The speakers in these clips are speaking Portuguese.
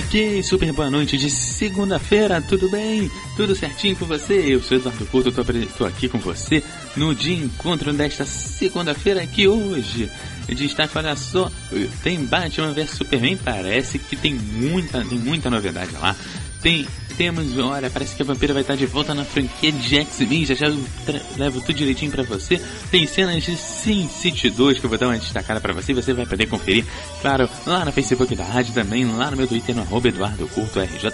Ok, super boa noite de segunda-feira, tudo bem? Tudo certinho com você? Eu sou Eduardo Couto, tô, tô aqui com você no dia encontro desta segunda-feira que hoje destaque, olha só, tem Batman vs Superman, parece que tem muita, tem muita novidade lá. Tem temos, olha, parece que a vampira vai estar de volta na franquia de X-Men, já já levo tudo direitinho para você. Tem cenas de Sin City 2 que eu vou dar uma destacada para você, você vai poder conferir, claro, lá no Facebook da rádio também, lá no meu Twitter no arroba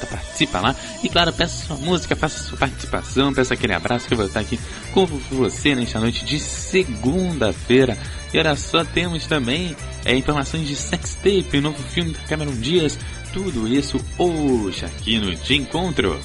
participa lá. E claro, peça sua música, faça sua participação, peça aquele abraço que eu vou estar aqui com você nesta noite de segunda-feira. E olha só, temos também é, informações de Sex Tape, o novo filme da Cameron Diaz, tudo isso hoje aqui no De Encontro.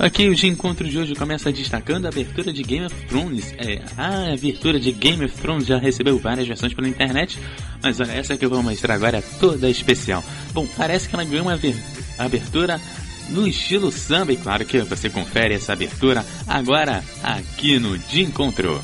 Aqui o de encontro de hoje começa destacando a abertura de Game of Thrones. É, a abertura de Game of Thrones já recebeu várias versões pela internet, mas olha, essa que eu vou mostrar agora é toda especial. Bom, parece que ela ganhou uma abertura no estilo samba, e claro que você confere essa abertura agora aqui no De Encontro.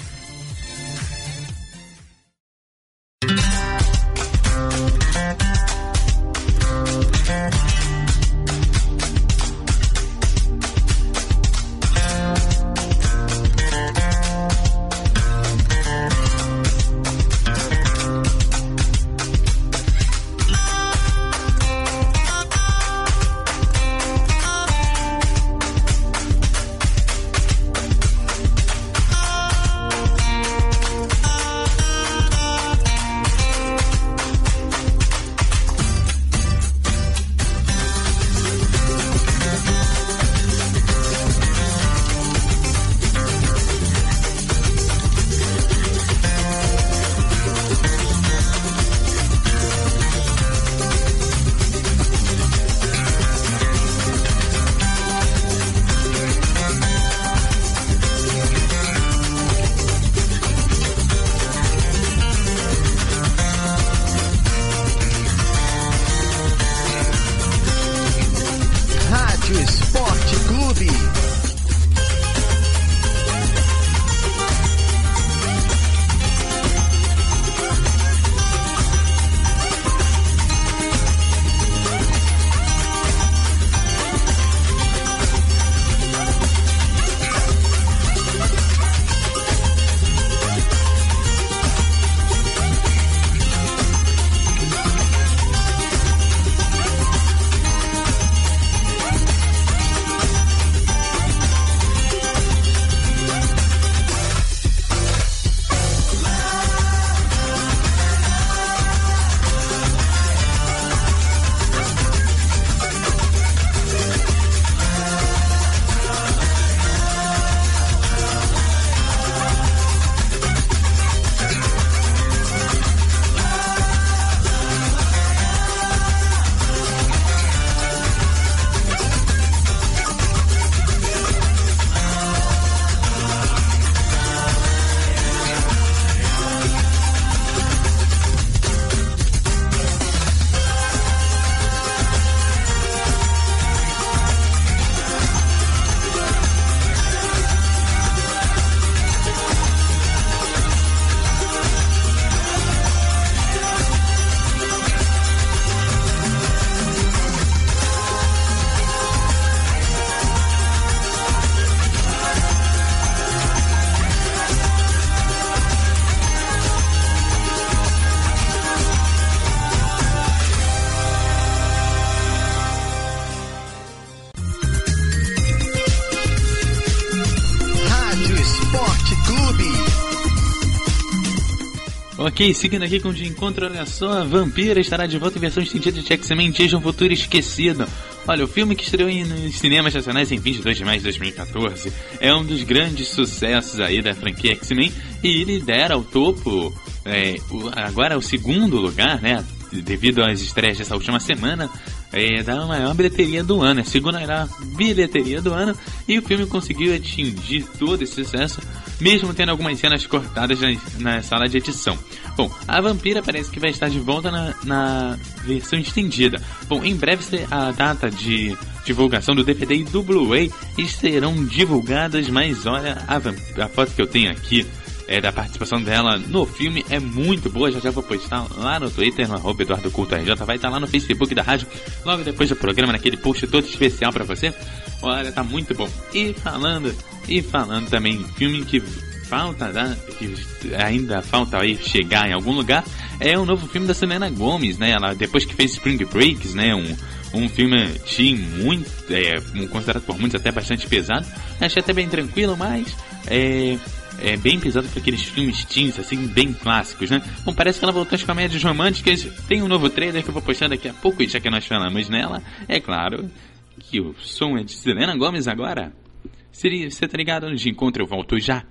Ok, seguindo aqui com o de encontro, olha só, Vampira estará de volta em versão estendida de X-Men Dias um Futuro Esquecido. Olha, o filme que estreou nos cinemas nacionais em 22 de maio de 2014 é um dos grandes sucessos aí da franquia X-Men e lidera o topo, é, o, agora o segundo lugar, né? devido às estreias dessa última semana, é da maior bilheteria do ano, é a segunda maior bilheteria do ano, e o filme conseguiu atingir todo esse sucesso, mesmo tendo algumas cenas cortadas na, na sala de edição. Bom, a Vampira parece que vai estar de volta na, na versão estendida. Bom, em breve a data de divulgação do DVD e do Blu-ray serão divulgadas, mas olha a, a foto que eu tenho aqui é, da participação dela no filme é muito boa. Já já vou postar lá no Twitter, no arroba Eduardo Culto RJ. Vai estar lá no Facebook da rádio, logo depois do programa, naquele post todo especial para você. Olha, tá muito bom. E falando, e falando também filme que falta, né, que ainda falta aí chegar em algum lugar, é o novo filme da Selena Gomes, né? Ela, depois que fez Spring Breaks, né? Um, um filme teen muito, é, considerado por muitos até bastante pesado. Achei até bem tranquilo, mas é, é bem pesado para aqueles filmes teens, assim, bem clássicos, né? Bom, parece que ela voltou às comédias românticas. Tem um novo trailer que eu vou postar daqui a pouco, já que nós falamos nela, é claro que o som é de Selena Gomes agora. Seria, você tá ligado? De encontro eu volto já.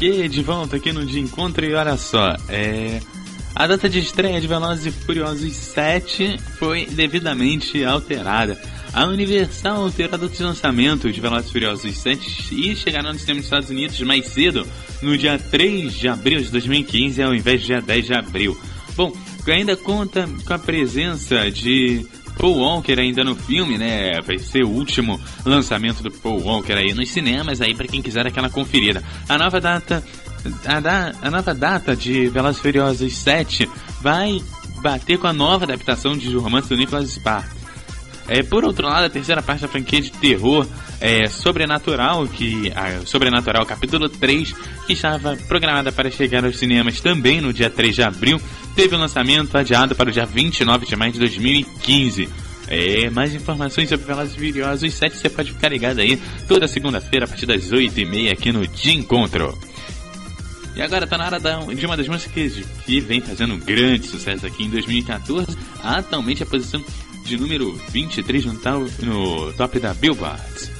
Ok, de volta aqui no De Encontro e olha só, é... A data de estreia de Velozes e Furiosos 7 foi devidamente alterada. A Universal alterou a data de lançamento de Velozes e Furiosos 7 e chegará no sistema dos Estados Unidos mais cedo, no dia 3 de abril de 2015, ao invés do dia 10 de abril. Bom, ainda conta com a presença de Paul Walker ainda no filme, né? Vai ser o último lançamento do Paul Walker aí nos cinemas, aí para quem quiser aquela conferida. A nova data a, da, a nova data de Velozes Furiosos 7 vai bater com a nova adaptação de Romance do Nicholas Sparks. É, por outro lado, a terceira parte da franquia de terror é, Sobrenatural, que a Sobrenatural capítulo 3, que estava programada para chegar aos cinemas também no dia 3 de abril, teve o um lançamento adiado para o dia 29 de maio de 2015. É, mais informações sobre Velozes e Furiosos 7 você pode ficar ligado aí toda segunda-feira a partir das 8h30 aqui no De Encontro. E agora tá na hora de uma das músicas que vem fazendo grande sucesso aqui em 2014, atualmente a posição de número 23 no, no top da Billboard.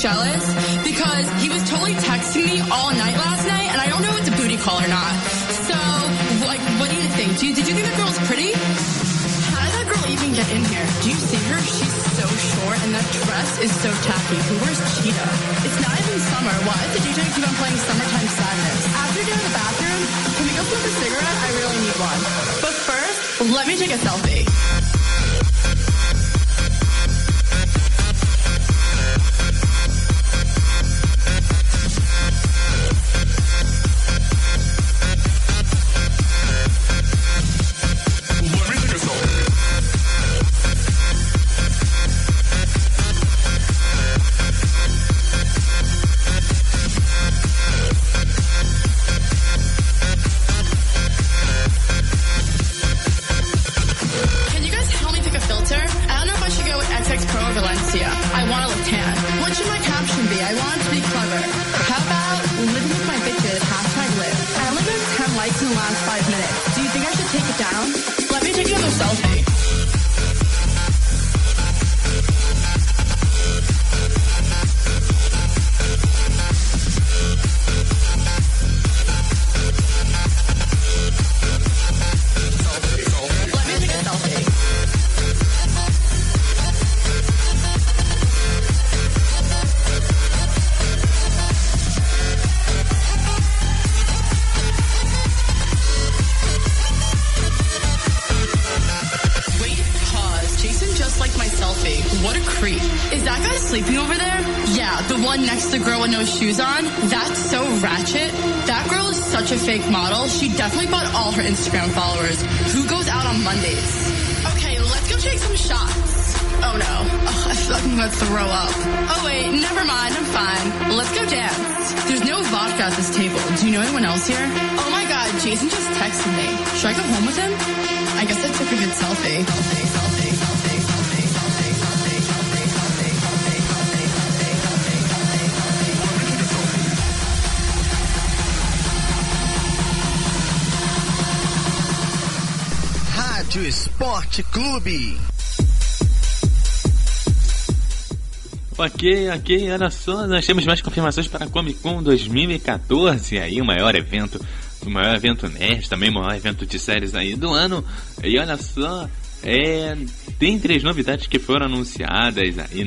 jealous because he was totally texting me all night last night, and I don't know if it's a booty call or not. So, like, what do you think? Do you, did you think the girl's pretty? How did that girl even get in here? Do you see her? She's so short, and that dress is so tacky. Who wears cheetah? It's not even summer. Why Did you DJ keep on playing Summertime Sadness? After getting in the bathroom, can we go smoke a cigarette? I really need one. But first, let me take a selfie. Gonna throw up. Oh wait, never mind, I'm fine. Let's go dance. There's no vodka at this table. Do you know anyone else here? Oh my god, Jason just texted me. Should I go home with him? I guess I took a good selfie. selfie. Rádio Esporte Clube. Ok, ok, olha só, nós temos mais confirmações para a Comic Con 2014, aí o maior evento, o maior evento nerd, também o maior evento de séries aí do ano. E olha só, é, tem três novidades que foram anunciadas aí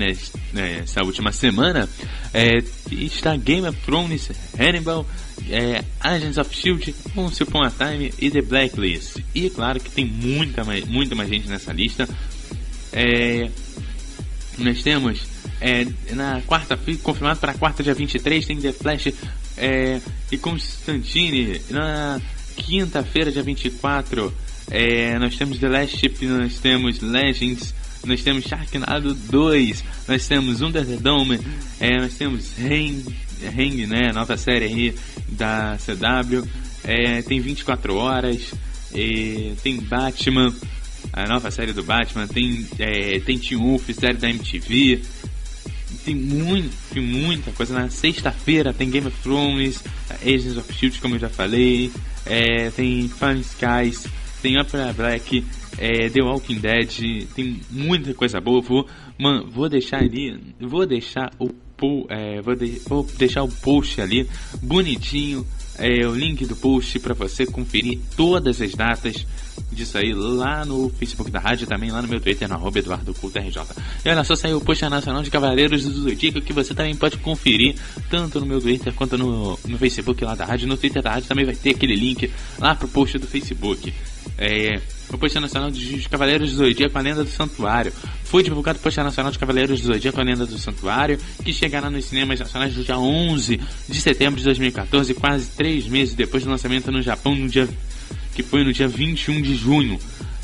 nessa última semana. É, está Game of Thrones, Hannibal, é, Agents of Shield, Once Upon a Time e The Blacklist. E claro que tem muita muita mais gente nessa lista. É, nós temos é, na quarta, confirmado para quarta, dia 23, tem The Flash é, e Constantine. Na quinta-feira, dia 24, é, nós temos The Last Ship, nós temos Legends nós temos Sharknado 2, nós temos Under the Dome, é, nós temos Hang, Hang, né, nova série aí da CW, é, tem 24 horas, é, tem Batman, a nova série do Batman, tem, é, tem Teen Wolf, série da MTV, tem muito, muita coisa. Na sexta-feira tem Game of Thrones, Agents of Shield, como eu já falei, é, tem Fun Skies, tem Upper Black, é, The Walking Dead, tem muita coisa boa. Vou, man, vou deixar ali, vou deixar o é, vou, de, vou deixar o post ali bonitinho é, o link do post para você conferir todas as datas disso aí lá no Facebook da rádio, também lá no meu Twitter, no arroba EduardoCultoRJ. E olha só, saiu o post nacional de Cavaleiros do Zodíaco que você também pode conferir, tanto no meu Twitter quanto no, no Facebook lá da rádio. No Twitter da rádio também vai ter aquele link lá pro post do Facebook. É, o post nacional de Cavaleiros do Zodíaco, a lenda do Santuário. Foi divulgado o post nacional de Cavaleiros do Zodíaco, a lenda do Santuário, que chegará nos cinemas nacionais no dia 11 de setembro de 2014, quase três meses depois do lançamento no Japão, no dia que foi no dia 21 de junho.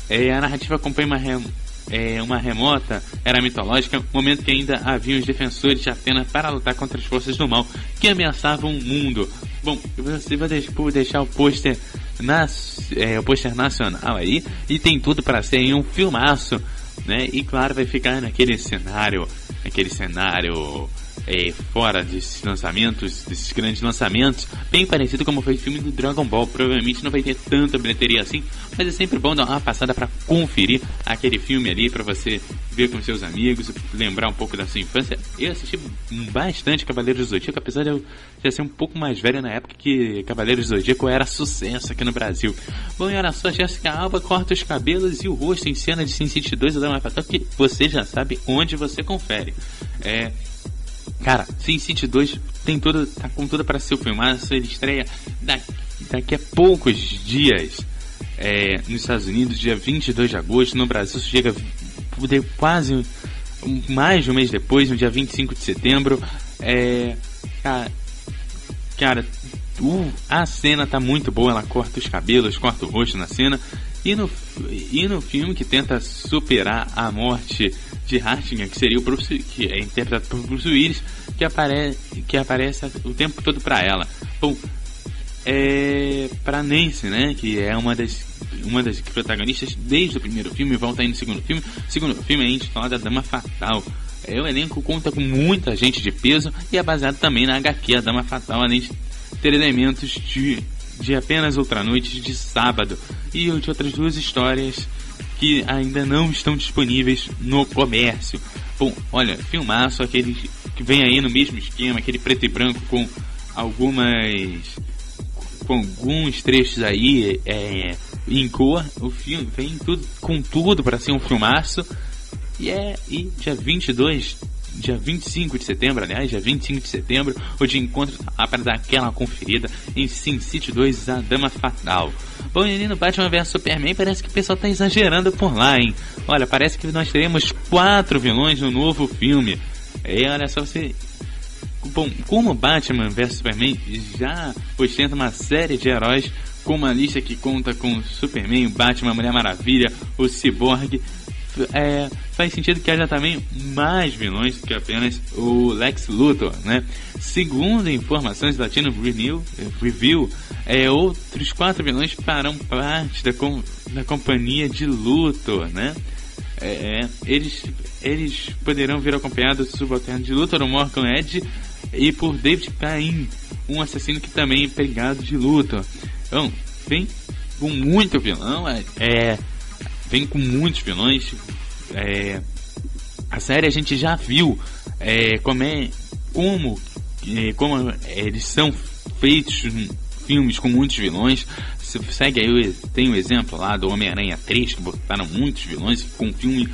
É, a narrativa acompanha uma, rem, é, uma remota era mitológica, momento que ainda havia os defensores de Atena para lutar contra as forças do mal que ameaçavam o mundo. Bom, você vai deixar o pôster é, o pôster nacional aí e tem tudo para ser um filmaço, né? E claro, vai ficar naquele cenário, aquele cenário é, fora desses lançamentos, desses grandes lançamentos, bem parecido como foi o filme do Dragon Ball. Provavelmente não vai ter tanta bilheteria assim, mas é sempre bom dar uma passada para conferir aquele filme ali, para você ver com seus amigos, lembrar um pouco da sua infância. Eu assisti bastante Cavaleiros do Zodíaco, apesar de eu já ser um pouco mais velho na época que Cavaleiros do Zodíaco era sucesso aqui no Brasil. Bom, e olha só, Jessica Alba corta os cabelos e o rosto em cena de Sin City 2 da Dama Fatal, que você já sabe onde você confere. É, Cara, Sin City 2 tem tudo, tá com tudo para ser filmado. Ele estreia daqui, daqui a poucos dias é, nos Estados Unidos, dia 22 de agosto. No Brasil, chega quase mais de um mês depois, no dia 25 de setembro. É, cara, cara uh, a cena tá muito boa. Ela corta os cabelos, corta o rosto na cena. E no, e no filme que tenta superar a morte de Hartinger, que seria o Bruce, que é interpretado por Bruce Willis, que aparece, que aparece o tempo todo para ela. Bom, é para Nancy, né, que é uma das uma das protagonistas desde o primeiro filme, volta aí no segundo filme. Segundo filme é intitulado A Dama Fatal. É, o elenco conta com muita gente de peso e é baseado também na HQ A Dama Fatal, além de ter elementos de, de apenas outra noite de sábado e de outras duas histórias que ainda não estão disponíveis no comércio. Bom, olha, filmaço, aquele que vem aí no mesmo esquema, aquele preto e branco com algumas. com alguns trechos aí é, em cor. O filme vem tudo, com tudo para ser um filmaço. E é. E dia 22 dia 25 de setembro, aliás, dia 25 de setembro, o de encontro lá para dar aquela conferida em Sin City 2, A Dama Fatal. Bom, e no Batman vs Superman parece que o pessoal tá exagerando por lá, hein? Olha, parece que nós teremos quatro vilões no novo filme. E olha só, você Bom, como Batman vs Superman já ostenta uma série de heróis, com uma lista que conta com Superman, Batman, Mulher Maravilha, o Cyborg, é, faz sentido que haja também mais vilões que apenas o Lex Luthor, né? Segundo informações da Latino Review, Review é, outros quatro vilões farão parte da, com, da companhia de Luthor, né? É, eles, eles poderão vir acompanhados do subalterno de Luthor, o Morgan Edge, e por David Cain, um assassino que também é pegado de Luthor. Então, vem com muito vilão, é, é vem com muitos vilões. É, a série a gente já viu é, como é como, é, como eles são feitos filmes com muitos vilões. Você segue aí, tem o um exemplo lá do Homem-Aranha 3, que botaram muitos vilões, com um filme,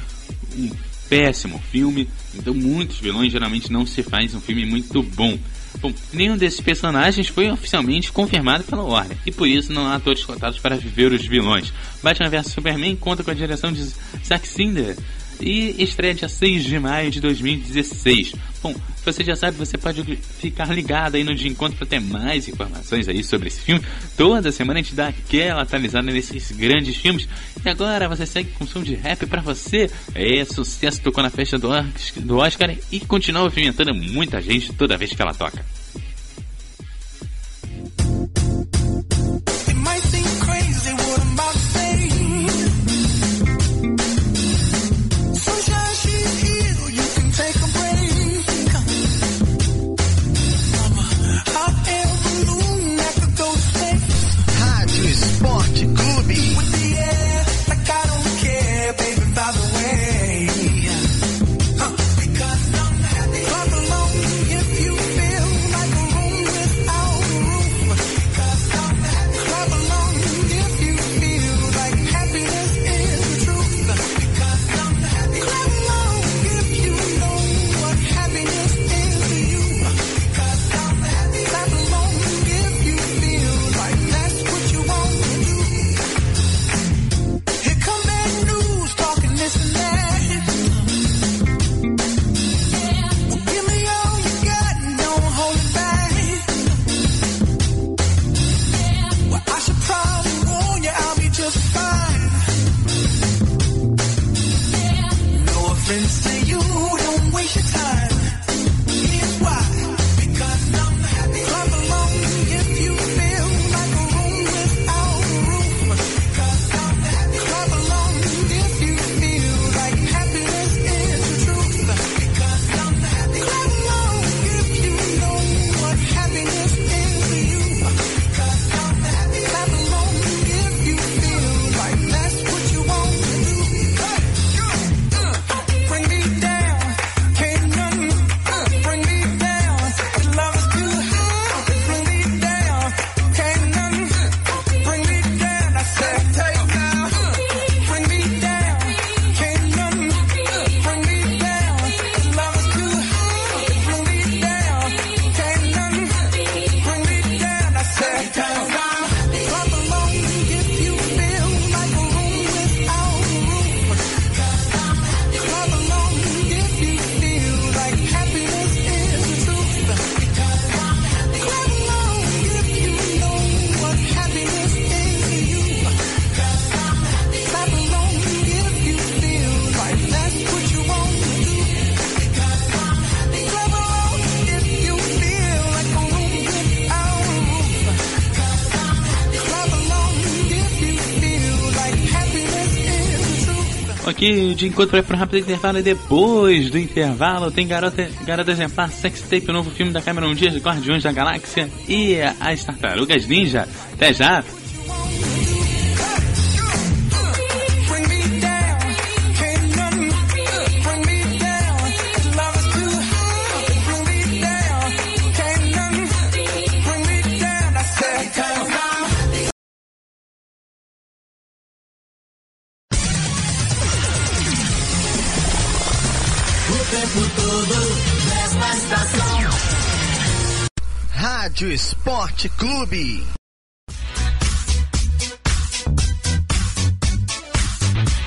um péssimo filme. Então muitos vilões geralmente não se faz um filme muito bom. Bom, nenhum desses personagens foi oficialmente confirmado pela Warner, e por isso não há atores cotados para viver os vilões. Batman vs Superman conta com a direção de Zack Snyder, e estreia dia 6 de maio de 2016. Bom, você já sabe, você pode ficar ligado aí no De Encontro para ter mais informações aí sobre esse filme. Toda semana a gente dá aquela atualizada nesses grandes filmes. E agora você segue com som de rap para você. É sucesso, tocou na festa do, Oscar e continua movimentando muita gente toda vez que ela toca. Aqui de encontro vai para um rápido intervalo e depois do intervalo tem Garota, Garota Exemplar Sex Tape, o novo filme da Cameron Diaz, Guardiões da Galáxia e as Tartarugas Ninja. Até já! Rádio Esporte Clube.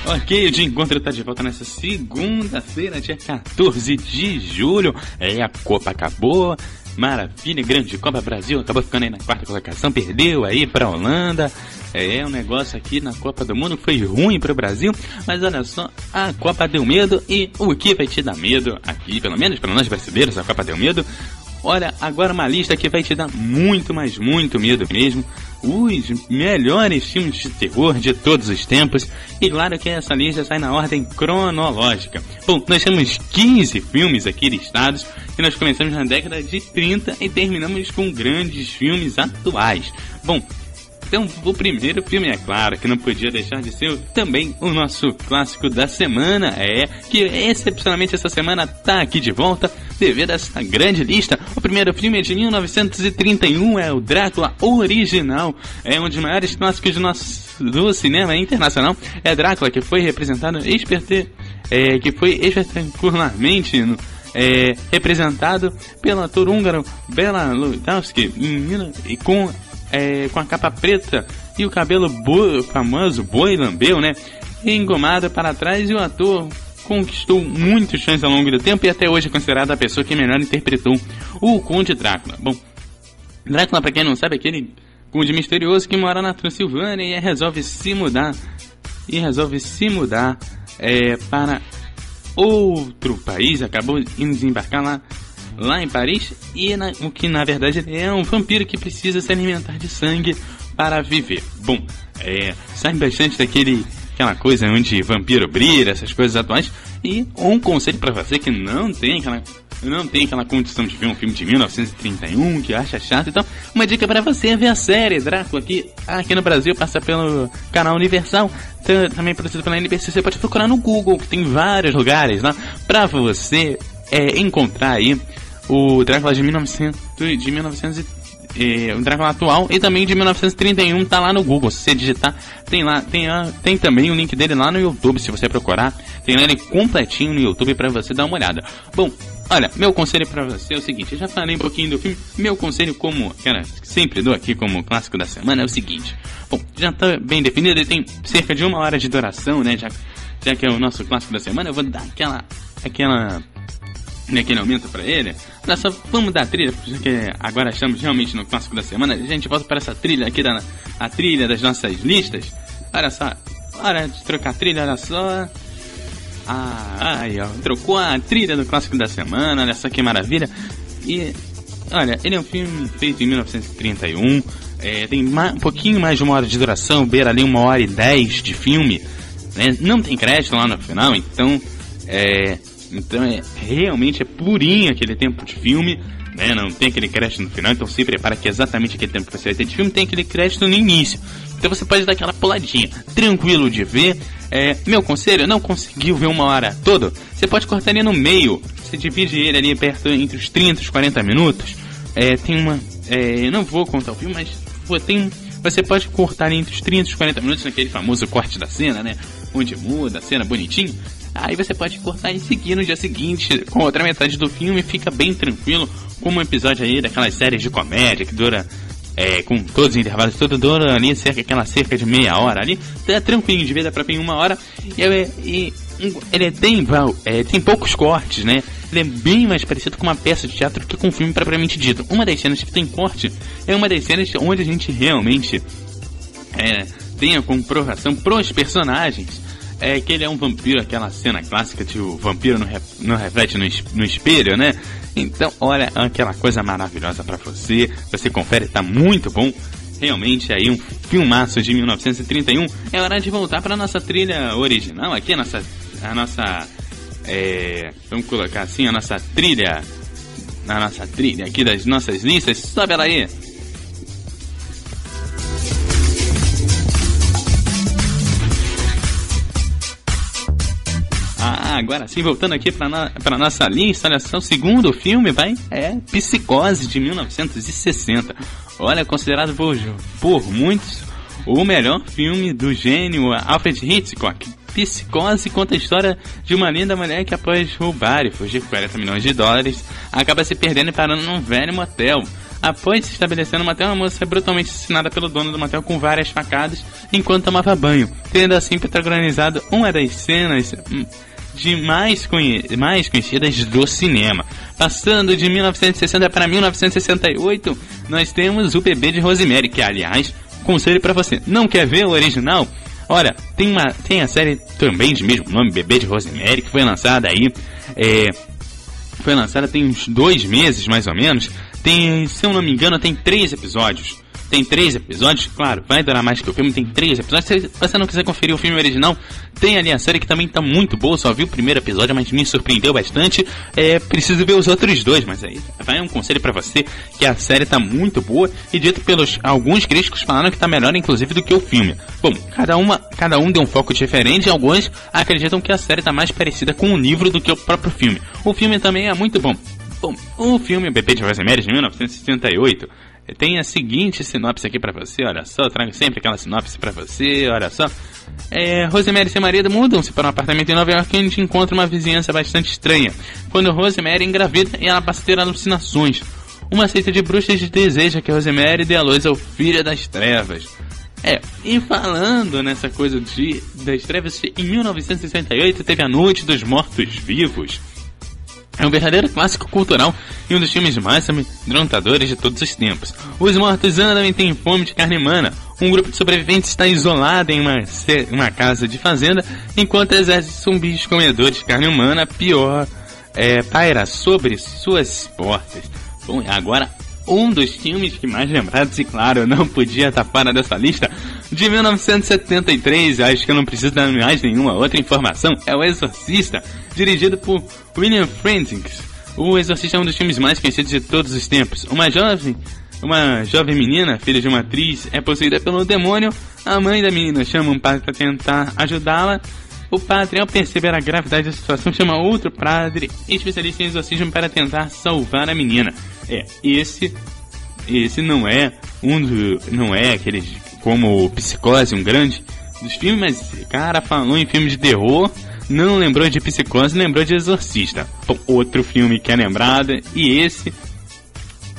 Ok, o de encontro está de volta nessa segunda-feira, dia 14 de julho. É, a Copa acabou. Maravilha, grande Copa Brasil. Acabou ficando aí na quarta colocação, perdeu aí para a Holanda. É, um negócio aqui na Copa do Mundo foi ruim para o Brasil, mas olha só, a Copa deu medo e o que vai te dar medo aqui, pelo menos para nós brasileiros, a Copa deu medo. Olha, agora uma lista que vai te dar muito, mas muito medo mesmo. Os melhores filmes de terror de todos os tempos. E claro que essa lista sai na ordem cronológica. Bom, nós temos 15 filmes aqui listados. E nós começamos na década de 30 e terminamos com grandes filmes atuais. Bom, então, o primeiro filme, é claro, que não podia deixar de ser também o nosso clássico da semana, é que excepcionalmente essa semana tá aqui de volta devido a essa grande lista. O primeiro filme é de 1931, é o Drácula original, é um dos maiores clássicos do nosso do cinema internacional. É Drácula que foi representado experte, é, que foi espetacularmente no, é, representado pelo ator húngaro Bela Lugosi e com é, com a capa preta e o cabelo bo famoso boi lambeu, né? Engomado para trás e o ator conquistou muitos fãs ao longo do tempo e até hoje é considerada a pessoa que melhor interpretou o Conde Drácula. Bom, Drácula, para quem não sabe, é aquele conde misterioso que mora na Transilvânia e resolve se mudar e resolve se mudar é, para outro país, acabou indo desembarcar lá, lá em Paris, e na, o que na verdade é um vampiro que precisa se alimentar de sangue para viver. Bom, é, sai bastante daquele aquela coisa onde vampiro brilha, essas coisas atuais, e um conselho para você que não tem aquela não tem aquela condição de ver um filme de 1931 que acha chato. Então, uma dica para você é ver a série Drácula, que aqui no Brasil passa pelo canal Universal, também produzido pela NBC. Você pode procurar no Google, que tem vários lugares lá para você é, encontrar aí o Drácula de 1900, de 1930 o Drácula atual e também de 1931 tá lá no Google. Se você digitar, tem lá, tem, tem também o link dele lá no YouTube, se você procurar. Tem ele completinho no YouTube para você dar uma olhada. Bom, olha, meu conselho para você é o seguinte, eu já falei um pouquinho do filme, meu conselho como, cara, sempre dou aqui como clássico da semana é o seguinte. Bom, já tá bem definido, ele tem cerca de uma hora de duração, né, já, já que é o nosso clássico da semana, eu vou dar aquela, aquela naquele aumento para ele. Olha só, vamos dar a trilha, porque agora estamos realmente no clássico da semana. A gente volta para essa trilha aqui, da, a trilha das nossas listas. Olha só, hora de trocar a trilha, olha só. Ah, aí ó, trocou a trilha do clássico da semana, olha só que maravilha. E, olha, ele é um filme feito em 1931, é, tem um pouquinho mais de uma hora de duração, beira ali uma hora e dez de filme. Né? Não tem crédito lá no final, então é, então é realmente é purinho aquele tempo de filme, né? Não tem aquele crédito no final, então se prepara que exatamente aquele tempo que você vai ter de filme tem aquele crédito no início. Então você pode dar aquela puladinha, tranquilo de ver. É, meu conselho, não conseguiu ver uma hora toda? Você pode cortar ele no meio. Você divide ele ali perto entre os 30 e os 40 minutos. É, tem uma. É, não vou contar o filme, mas pô, tem. Você pode cortar entre os 30 e os 40 minutos naquele famoso corte da cena, né? Onde muda a cena bonitinho. Aí você pode cortar e seguir no dia seguinte com outra metade do filme, fica bem tranquilo, como um episódio aí daquelas séries de comédia que dura é, com todos os intervalos, todo dura ali cerca, aquela cerca de meia hora ali, é tranquilo, de vida para bem uma hora, e, e ele tem, é, tem poucos cortes, né? Ele é bem mais parecido com uma peça de teatro que com um filme propriamente dito. Uma das cenas que tem corte é uma das cenas onde a gente realmente é, tem a comprovação pros personagens é que ele é um vampiro, aquela cena clássica de o vampiro não, re, não reflete no, no espelho, né? Então, olha, aquela coisa maravilhosa para você. Você confere, tá muito bom. Realmente aí um filmaço de 1931. É hora de voltar para nossa trilha original aqui, a nossa a nossa é, vamos colocar assim, a nossa trilha na nossa trilha aqui das nossas listas. Sobe ela aí. Agora sim, voltando aqui para no, nossa lista, olha só, o segundo filme, vai, é Psicose, de 1960. Olha, considerado por, por muitos o melhor filme do gênio Alfred Hitchcock. Psicose conta a história de uma linda mulher que após roubar e fugir com 40 milhões de dólares, acaba se perdendo e parando num velho motel. Após se estabelecer no motel, a moça é brutalmente assassinada pelo dono do motel com várias facadas enquanto tomava banho, tendo assim protagonizado uma das cenas hum, de mais, conhe mais conhecidas do cinema. Passando de 1960 para 1968, nós temos o Bebê de Rosemary, que aliás, conselho para você, não quer ver o original? Olha, tem, uma, tem a série também de mesmo nome, Bebê de Rosemary, que foi lançada aí, é, foi lançada tem uns dois meses mais ou menos. Tem, se eu não me engano, tem três episódios. Tem três episódios, claro, vai durar mais que o filme, tem três episódios. Se você não quiser conferir o filme original, tem ali a série que também tá muito boa, só vi o primeiro episódio, mas me surpreendeu bastante. É, preciso ver os outros dois, mas aí vai um conselho para você que a série tá muito boa e dito pelos alguns críticos falaram que tá melhor inclusive do que o filme. Bom, cada uma, cada um deu um foco diferente e alguns acreditam que a série tá mais parecida com o livro do que o próprio filme. O filme também é muito bom. Bom, o filme Bebê de Rosemary de 1968 tem a seguinte sinopse aqui para você, olha só, trago sempre aquela sinopse para você, olha só. É, Rosemary e seu marido mudam-se para um apartamento em Nova York e encontra uma vizinhança bastante estranha. Quando Rosemary engravida e ela passa a ter alucinações. Uma seita de bruxas deseja que Rosemary dê a luz ao filho das trevas. É, e falando nessa coisa de das trevas, em 1968 teve a Noite dos Mortos-Vivos. É um verdadeiro clássico cultural e um dos filmes mais amedrontadores de todos os tempos. Os mortos andam têm fome de carne humana. Um grupo de sobreviventes está isolado em uma, uma casa de fazenda, enquanto exércitos zumbis comedores de carne humana, pior, é, paira sobre suas portas. Bom, agora um dos filmes que mais lembrados, e claro, não podia estar fora dessa lista, de 1973, acho que eu não preciso dar mais nenhuma outra informação, é O Exorcista, dirigido por William Friendkins. O Exorcista é um dos filmes mais conhecidos de todos os tempos. Uma jovem, uma jovem menina, filha de uma atriz, é possuída pelo demônio. A mãe da menina chama um padre para tentar ajudá-la. O padre, ao perceber a gravidade da situação, chama outro padre especialista em exorcismo para tentar salvar a menina. É, esse esse não é um do, não é aquele como Psicose, um grande dos filmes, mas cara falou em filme de terror, não lembrou de Psicose, lembrou de Exorcista. Outro filme que é lembrado e esse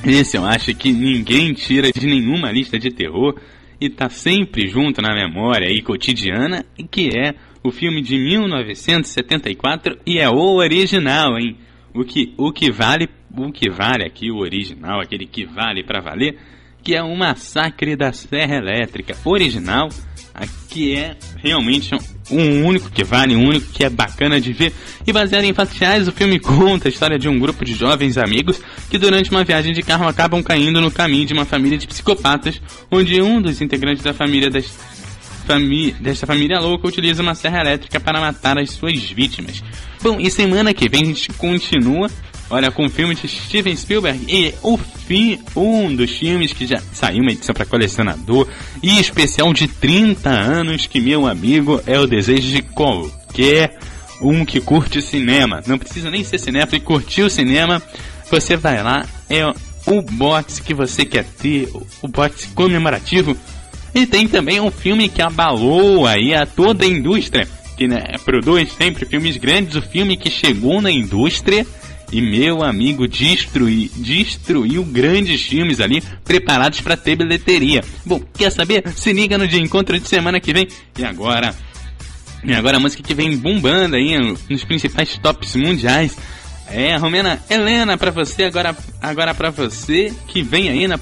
esse eu acho que ninguém tira de nenhuma lista de terror e tá sempre junto na memória e cotidiana, que é o filme de 1974 e é o original, hein? O que, o que vale, o que vale aqui o original, aquele que vale para valer, que é o Massacre da Serra Elétrica original, que é realmente um único que vale, um único que é bacana de ver. E baseado em fatos reais, o filme conta a história de um grupo de jovens amigos que durante uma viagem de carro acabam caindo no caminho de uma família de psicopatas, onde um dos integrantes da família das famí desta família louca utiliza uma serra elétrica para matar as suas vítimas. Bom, e semana que vem a gente continua, olha, com o filme de Steven Spielberg e o fim, um dos filmes que já saiu uma edição para colecionador e especial de 30 anos que meu amigo é o desejo de qualquer um que curte cinema. Não precisa nem ser cinéfilo e curtir o cinema, você vai lá, é o box que você quer ter, o box comemorativo. E tem também um filme que abalou aí a toda a indústria, que né, produz sempre filmes grandes, o filme que chegou na indústria e meu amigo destruiu, destruiu grandes filmes ali preparados para ter bilheteria. Bom, quer saber? Se liga no dia encontro de semana que vem. E agora, e agora a música que vem bombando aí nos principais tops mundiais. É, Romena Helena para você agora, agora para você que vem aí na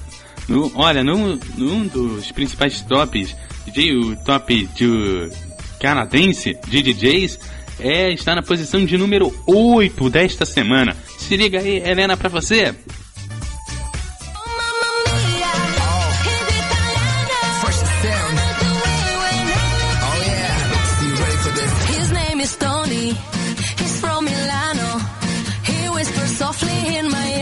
no, olha, num, num dos principais tops, DJ, o top de canadense de DJs, é, está na posição de número 8 desta semana. Se liga aí, Helena, pra você. softly in my ear.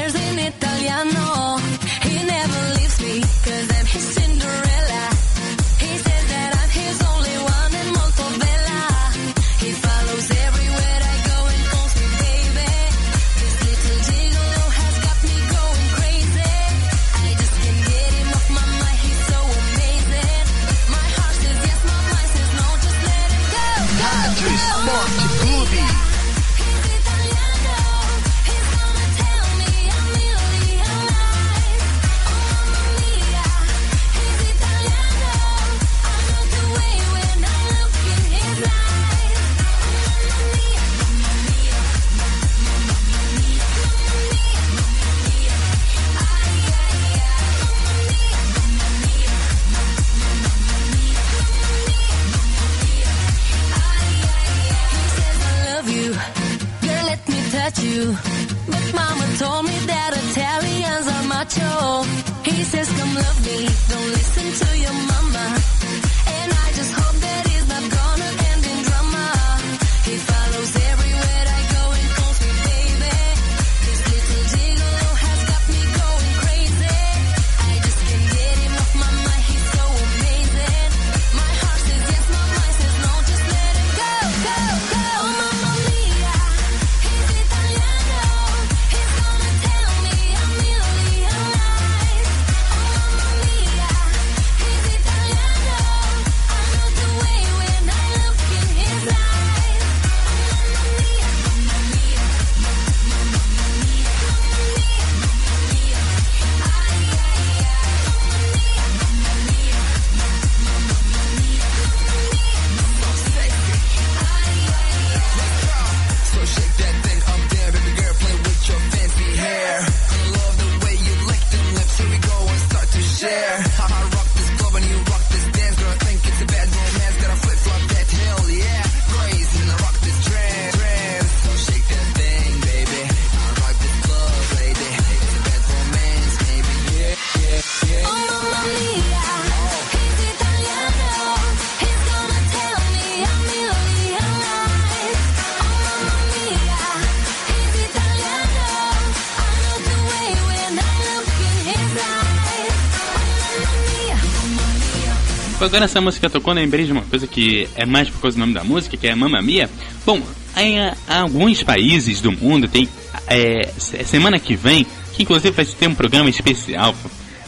Agora essa música tocou, lembrei de uma coisa que é mais por causa do nome da música, que é Mamma Mia. Bom, em alguns países do mundo tem é, semana que vem, que inclusive vai ter um programa especial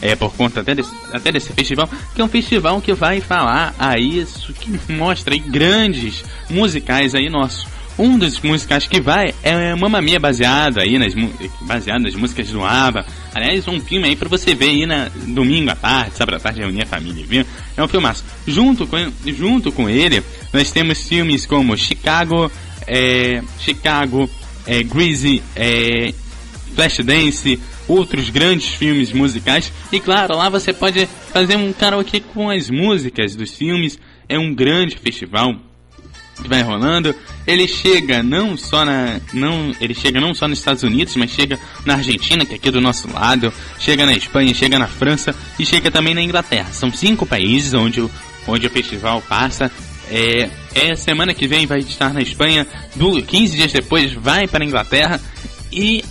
é, por conta até desse, até desse festival, que é um festival que vai falar aí, isso que mostra aí grandes musicais aí nossos. Um dos musicais que vai é Mamma Mia baseado aí nas baseado nas músicas do ABBA. Aliás, um filme aí para você ver aí na domingo à tarde, sábado à tarde reunir a família, viu? É um filmaço. Junto com junto com ele, nós temos filmes como Chicago, é, Chicago, é, Greasy, é, Flashdance, outros grandes filmes musicais. E claro, lá você pode fazer um karaokê com as músicas dos filmes. É um grande festival que vai rolando. Ele chega não só na não, ele chega não só nos Estados Unidos, mas chega na Argentina, que é aqui do nosso lado, chega na Espanha, chega na França e chega também na Inglaterra. São cinco países onde o, onde o festival passa. É, é semana que vem vai estar na Espanha, do, 15 dias depois vai para a Inglaterra e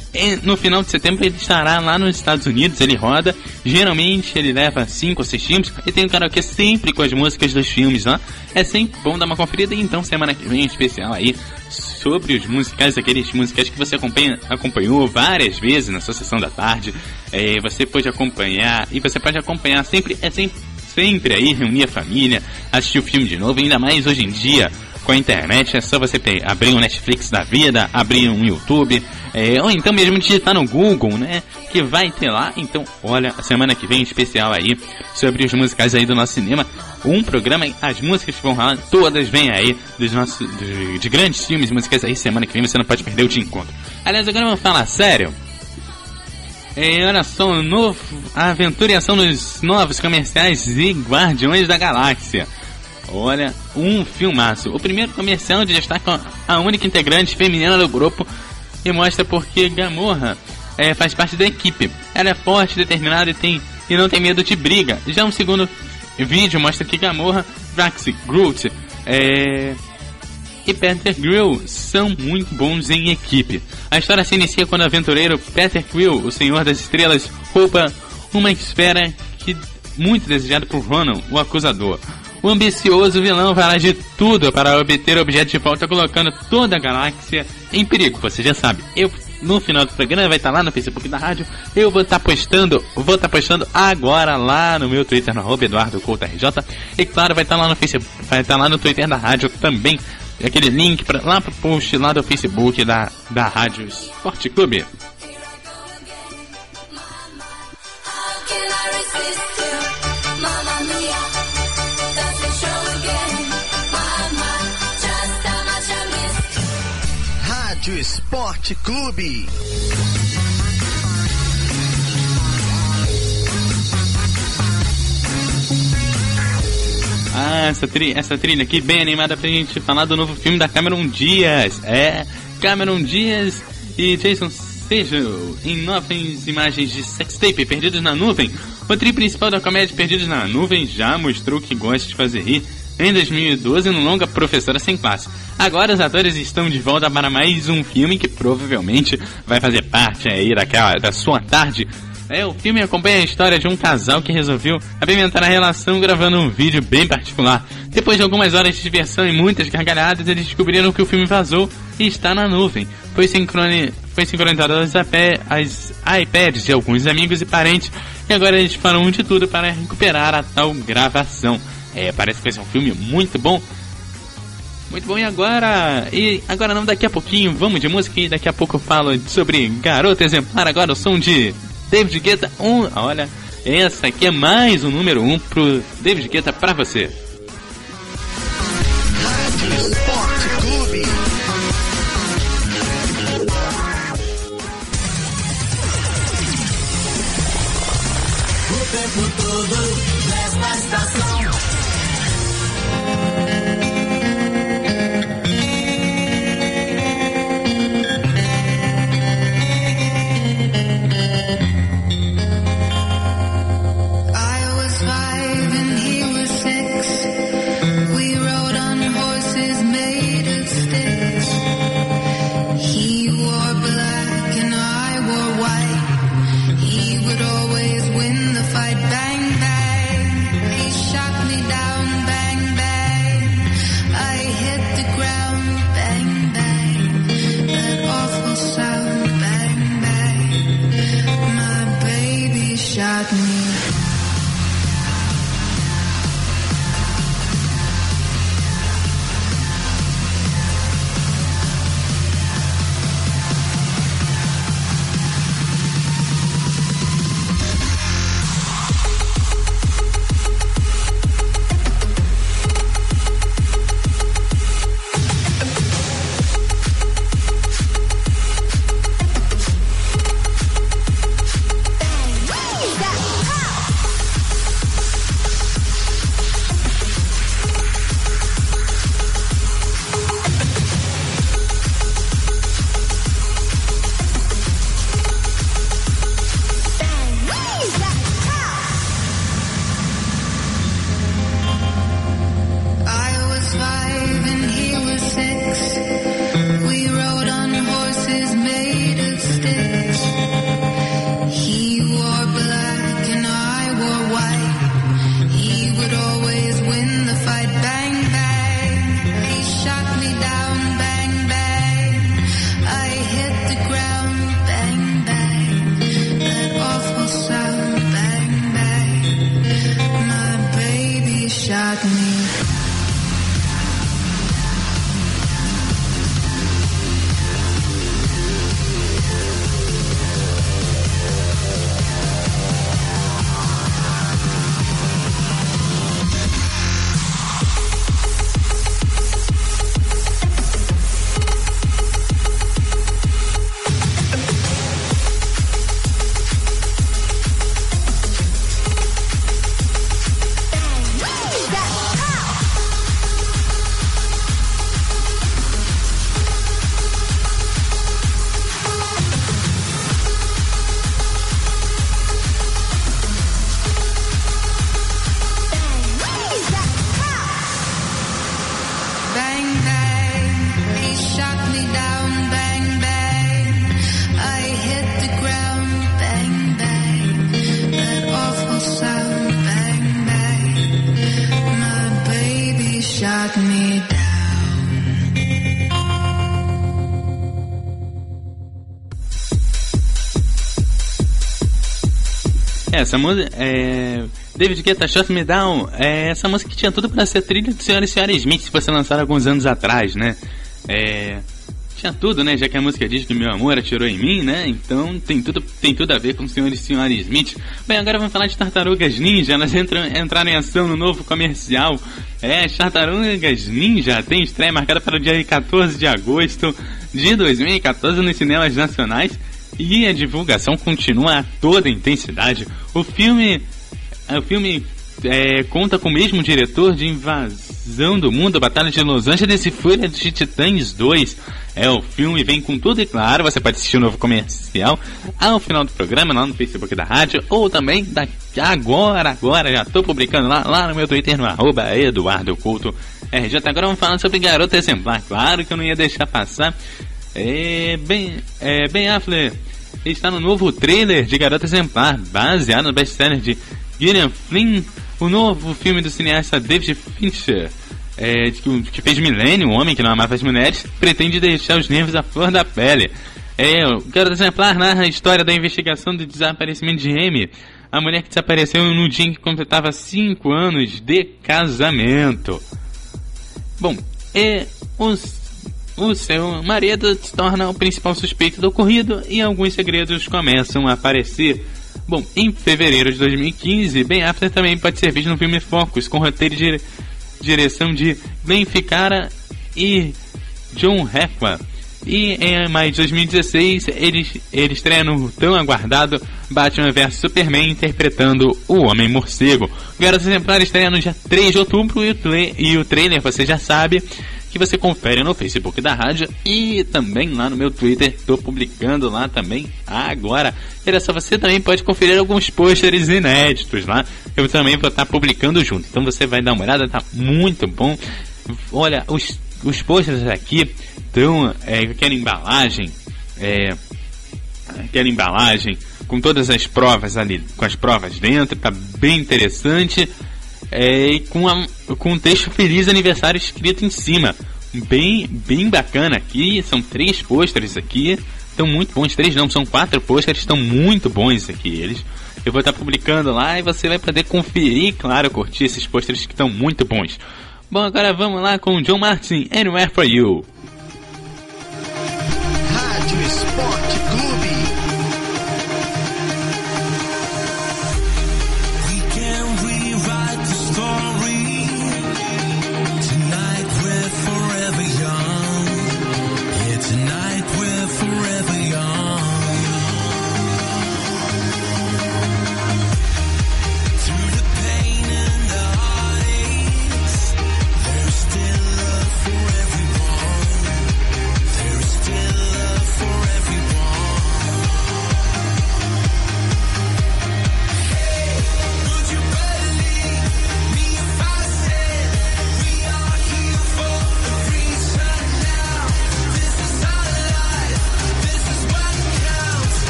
no final de setembro ele estará lá nos Estados Unidos, ele roda. Geralmente ele leva 5 ou 6 filmes e tem um karaokê sempre com as músicas dos filmes lá. É sempre bom dar uma conferida. Então semana que vem especial aí sobre os musicais, aqueles musicais que você acompanha, acompanhou várias vezes na sua sessão da tarde. É, você pode acompanhar e você pode acompanhar sempre, é sempre, sempre aí reunir a família, assistir o filme de novo. Ainda mais hoje em dia com a internet, é só você abrir um Netflix da vida, abrir um YouTube, é, ou então mesmo digitar no Google, né? Que vai ter lá. Então, olha, semana que vem especial aí sobre os musicais aí do nosso cinema. Um programa, as músicas que vão rolar, todas vêm aí dos nossos, de, de grandes filmes musicais aí. Semana que vem você não pode perder o de encontro. Aliás, agora vamos falar sério. É, olha só, novo, a aventura e ação dos novos comerciais e Guardiões da Galáxia. Olha, um filmaço. O primeiro comercial de destaca a única integrante feminina do grupo e mostra porque Gamorra é, faz parte da equipe. Ela é forte, determinada e, tem, e não tem medo de briga. Já um segundo vídeo mostra que Gamorra, Drax, Groot é, e Peter Grill são muito bons em equipe. A história se inicia quando o aventureiro Peter Grill, o Senhor das Estrelas, rouba uma esfera que muito desejada por Ronan, o acusador. O ambicioso vilão fará de tudo para obter o objeto de volta, colocando toda a galáxia em perigo. Você já sabe, eu no final do programa vai estar lá no Facebook da rádio. Eu vou estar postando, vou estar postando agora lá no meu Twitter, no arroba. E claro, vai estar lá no Facebook, vai estar lá no Twitter da rádio também. Aquele link pra, lá pro post lá do Facebook da, da Rádio Esporte Clube. Rádio Esporte Clube. Ah, essa, tri essa trilha aqui bem animada pra gente falar do novo filme da Cameron Diaz. É, Cameron Diaz e Jason Segel em novas imagens de sextape perdidos na nuvem. O tri principal da comédia Perdidos na Nuvem já mostrou que gosta de fazer rir em 2012 no longa Professora Sem Classe. Agora os atores estão de volta para mais um filme que provavelmente vai fazer parte aí daquela, da sua tarde. É, o filme acompanha a história de um casal que resolveu apimentar a relação gravando um vídeo bem particular. Depois de algumas horas de diversão e muitas gargalhadas, eles descobriram que o filme vazou e está na nuvem. Foi, sincroni... Foi sincronizado as iPads de alguns amigos e parentes e agora eles farão de tudo para recuperar a tal gravação. É, parece que vai ser um filme muito bom. Muito bom, e agora? E agora não, daqui a pouquinho vamos de música e daqui a pouco eu falo sobre Garota Exemplar. Agora o som de David Guetta. Um, olha, essa aqui é mais um número um pro David Guetta pra você. Todo estação. Essa música é. David Guetta Shut Me Down é essa música que tinha tudo para ser trilha do Sr. e Sra. Smith se fosse lançada alguns anos atrás, né? É. Tinha tudo, né? Já que a música diz que meu amor atirou em mim, né? Então tem tudo, tem tudo a ver com o Sr. e Sra. Smith. Bem, agora vamos falar de Tartarugas Ninja. Elas entram, entraram em ação no novo comercial. É, Tartarugas Ninja tem estreia marcada para o dia 14 de agosto de 2014 nos cinemas nacionais e a divulgação continua a toda intensidade. O filme, o filme é, conta com o mesmo diretor de Invasão do Mundo, Batalha de Los Angeles e Fúria de Titãs 2. É, o filme vem com tudo e claro, você pode assistir o um novo comercial ao final do programa, lá no Facebook da rádio, ou também daqui agora, agora, já estou publicando lá, lá no meu Twitter, no arroba Eduardo Culto RJ. Agora vamos falar sobre Garota Exemplar. Claro que eu não ia deixar passar. É, bem, é, Ben Affleck está no novo trailer de Garota Exemplar, baseado no best-seller de Gillian Flynn, o novo filme do cineasta David Fincher, é, que, fez Millennium, um homem que não amava as mulheres, pretende deixar os nervos à flor da pele. É, o Garota Exemplar narra a história da investigação do desaparecimento de Amy, a mulher que desapareceu no dia em que completava 5 anos de casamento. Bom, é, os o seu marido se torna o principal suspeito do ocorrido e alguns segredos começam a aparecer. Bom, em fevereiro de 2015, Ben Affleck também pode ser visto no filme Focus, com roteiro de direção de Glenn Ficarra e John Heffa. E em maio de 2016, ele, ele estreia no tão aguardado Batman vs Superman interpretando o Homem-Morcego. Garoto Exemplar estreia no dia 3 de outubro e o, e o trailer, você já sabe, que você confere no Facebook da rádio e também lá no meu Twitter. Estou publicando lá também agora. Olha só, você também pode conferir alguns pôsteres inéditos lá. Eu também vou estar publicando junto. Então você vai dar uma olhada, tá muito bom. Olha, os, os pôsteres aqui estão é, aquela embalagem. É, aquela embalagem com todas as provas ali, com as provas dentro, tá bem interessante é, com, a, com um texto Feliz Aniversário escrito em cima. Bem, bem bacana aqui, são três pôsteres aqui, estão muito bons, três não, são quatro pôsteres, estão muito bons aqui eles. Eu vou estar publicando lá e você vai poder conferir, claro, curtir esses pôsteres que estão muito bons. Bom, agora vamos lá com John Martin, Anywhere For You. Rádio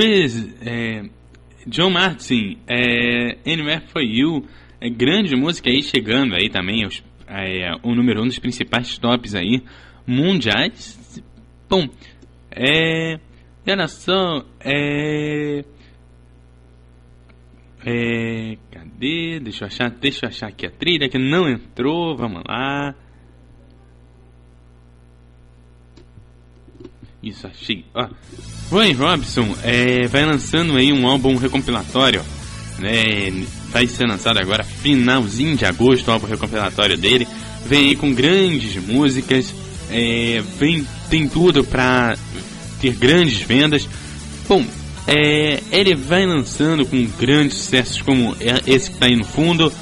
Grease, é, John Martin, é, Anywhere For You, é, grande música aí chegando aí também, os, é, o número um dos principais tops aí, mundiais. Bom, é, só, é, é, cadê? Deixa eu achar, deixa eu achar aqui a trilha que não entrou, vamos lá. Isso, achei. Ó, Roy Robson é, vai lançando aí um álbum recompilatório, né? Vai ser lançado agora finalzinho de agosto, o álbum recompilatório dele. Vem aí com grandes músicas, é, vem tem tudo pra ter grandes vendas. Bom, é, ele vai lançando com grandes sucessos como é- esse que tá aí no fundo,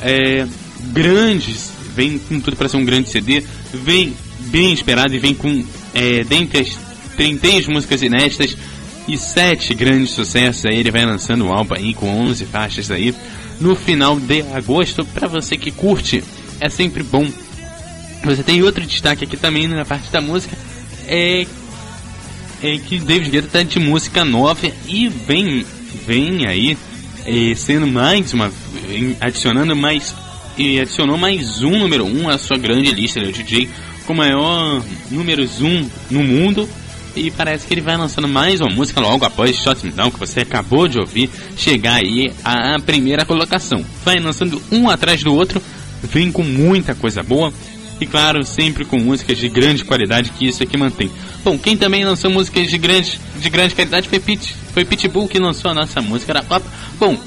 é, grandes, vem com tudo para ser um grande CD, vem bem esperado e vem com é, dentre as 33 músicas inéditas e 7 grandes sucessos. Aí ele vai lançando o álbum aí com 11 faixas aí no final de agosto. Para você que curte, é sempre bom. Você tem outro destaque aqui também na parte da música é, é que David Guetta tá de música nova e vem vem aí é, sendo mais uma adicionando mais e adicionou mais um número 1 um à sua grande lista de DJ com maior números 1 um no mundo. E parece que ele vai lançando mais uma música logo após Shot Down, que você acabou de ouvir, chegar aí à primeira colocação. Vai lançando um atrás do outro, vem com muita coisa boa. E claro, sempre com músicas de grande qualidade que isso aqui mantém. Bom, quem também lançou músicas de grande, de grande qualidade foi Pit. Foi Pitbull que lançou a nossa música da Copa. Bom,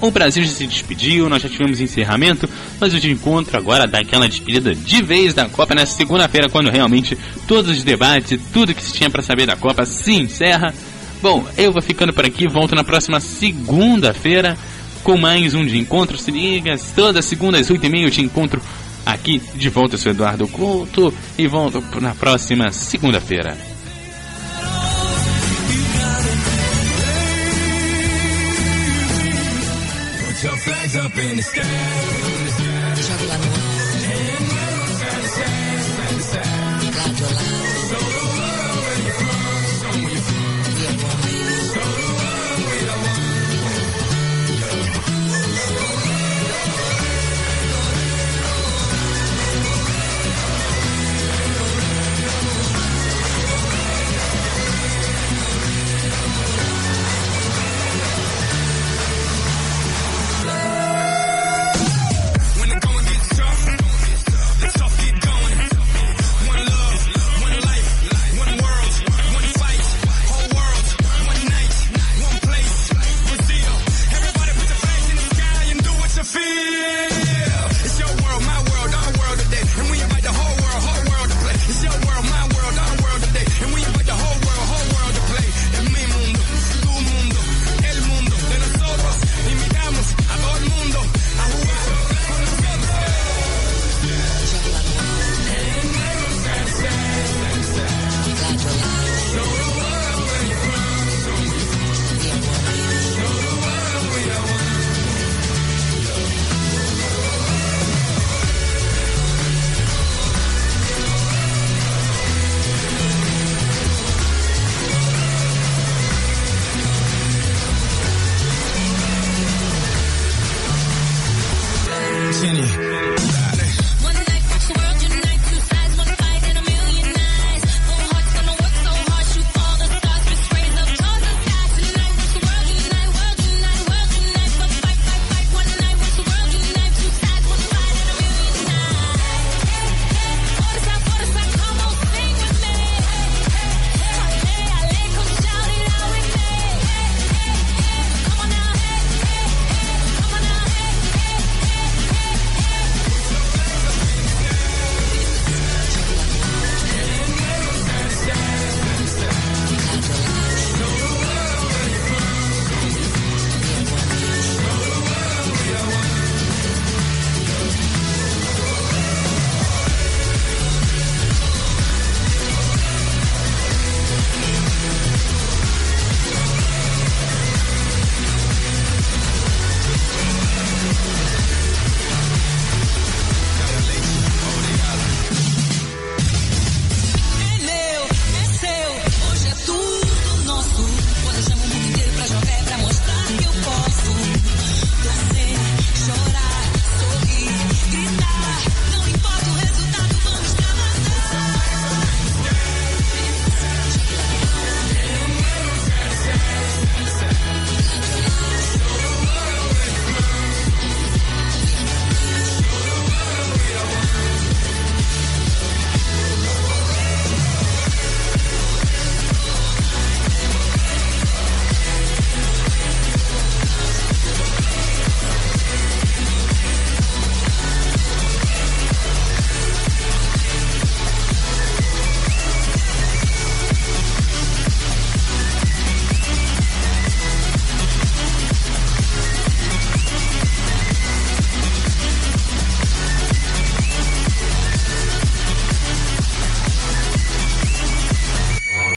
o Brasil já se despediu, nós já tivemos encerramento, mas o de encontro agora dá aquela despedida de vez da Copa nessa segunda-feira, quando realmente todos os debates e tudo que se tinha para saber da Copa se encerra. Bom, eu vou ficando por aqui, volto na próxima segunda-feira com mais um de encontro. Se liga, toda segunda às 8h30 eu te encontro aqui de volta. Eu sou Eduardo Couto e volto na próxima segunda-feira. up in the sky.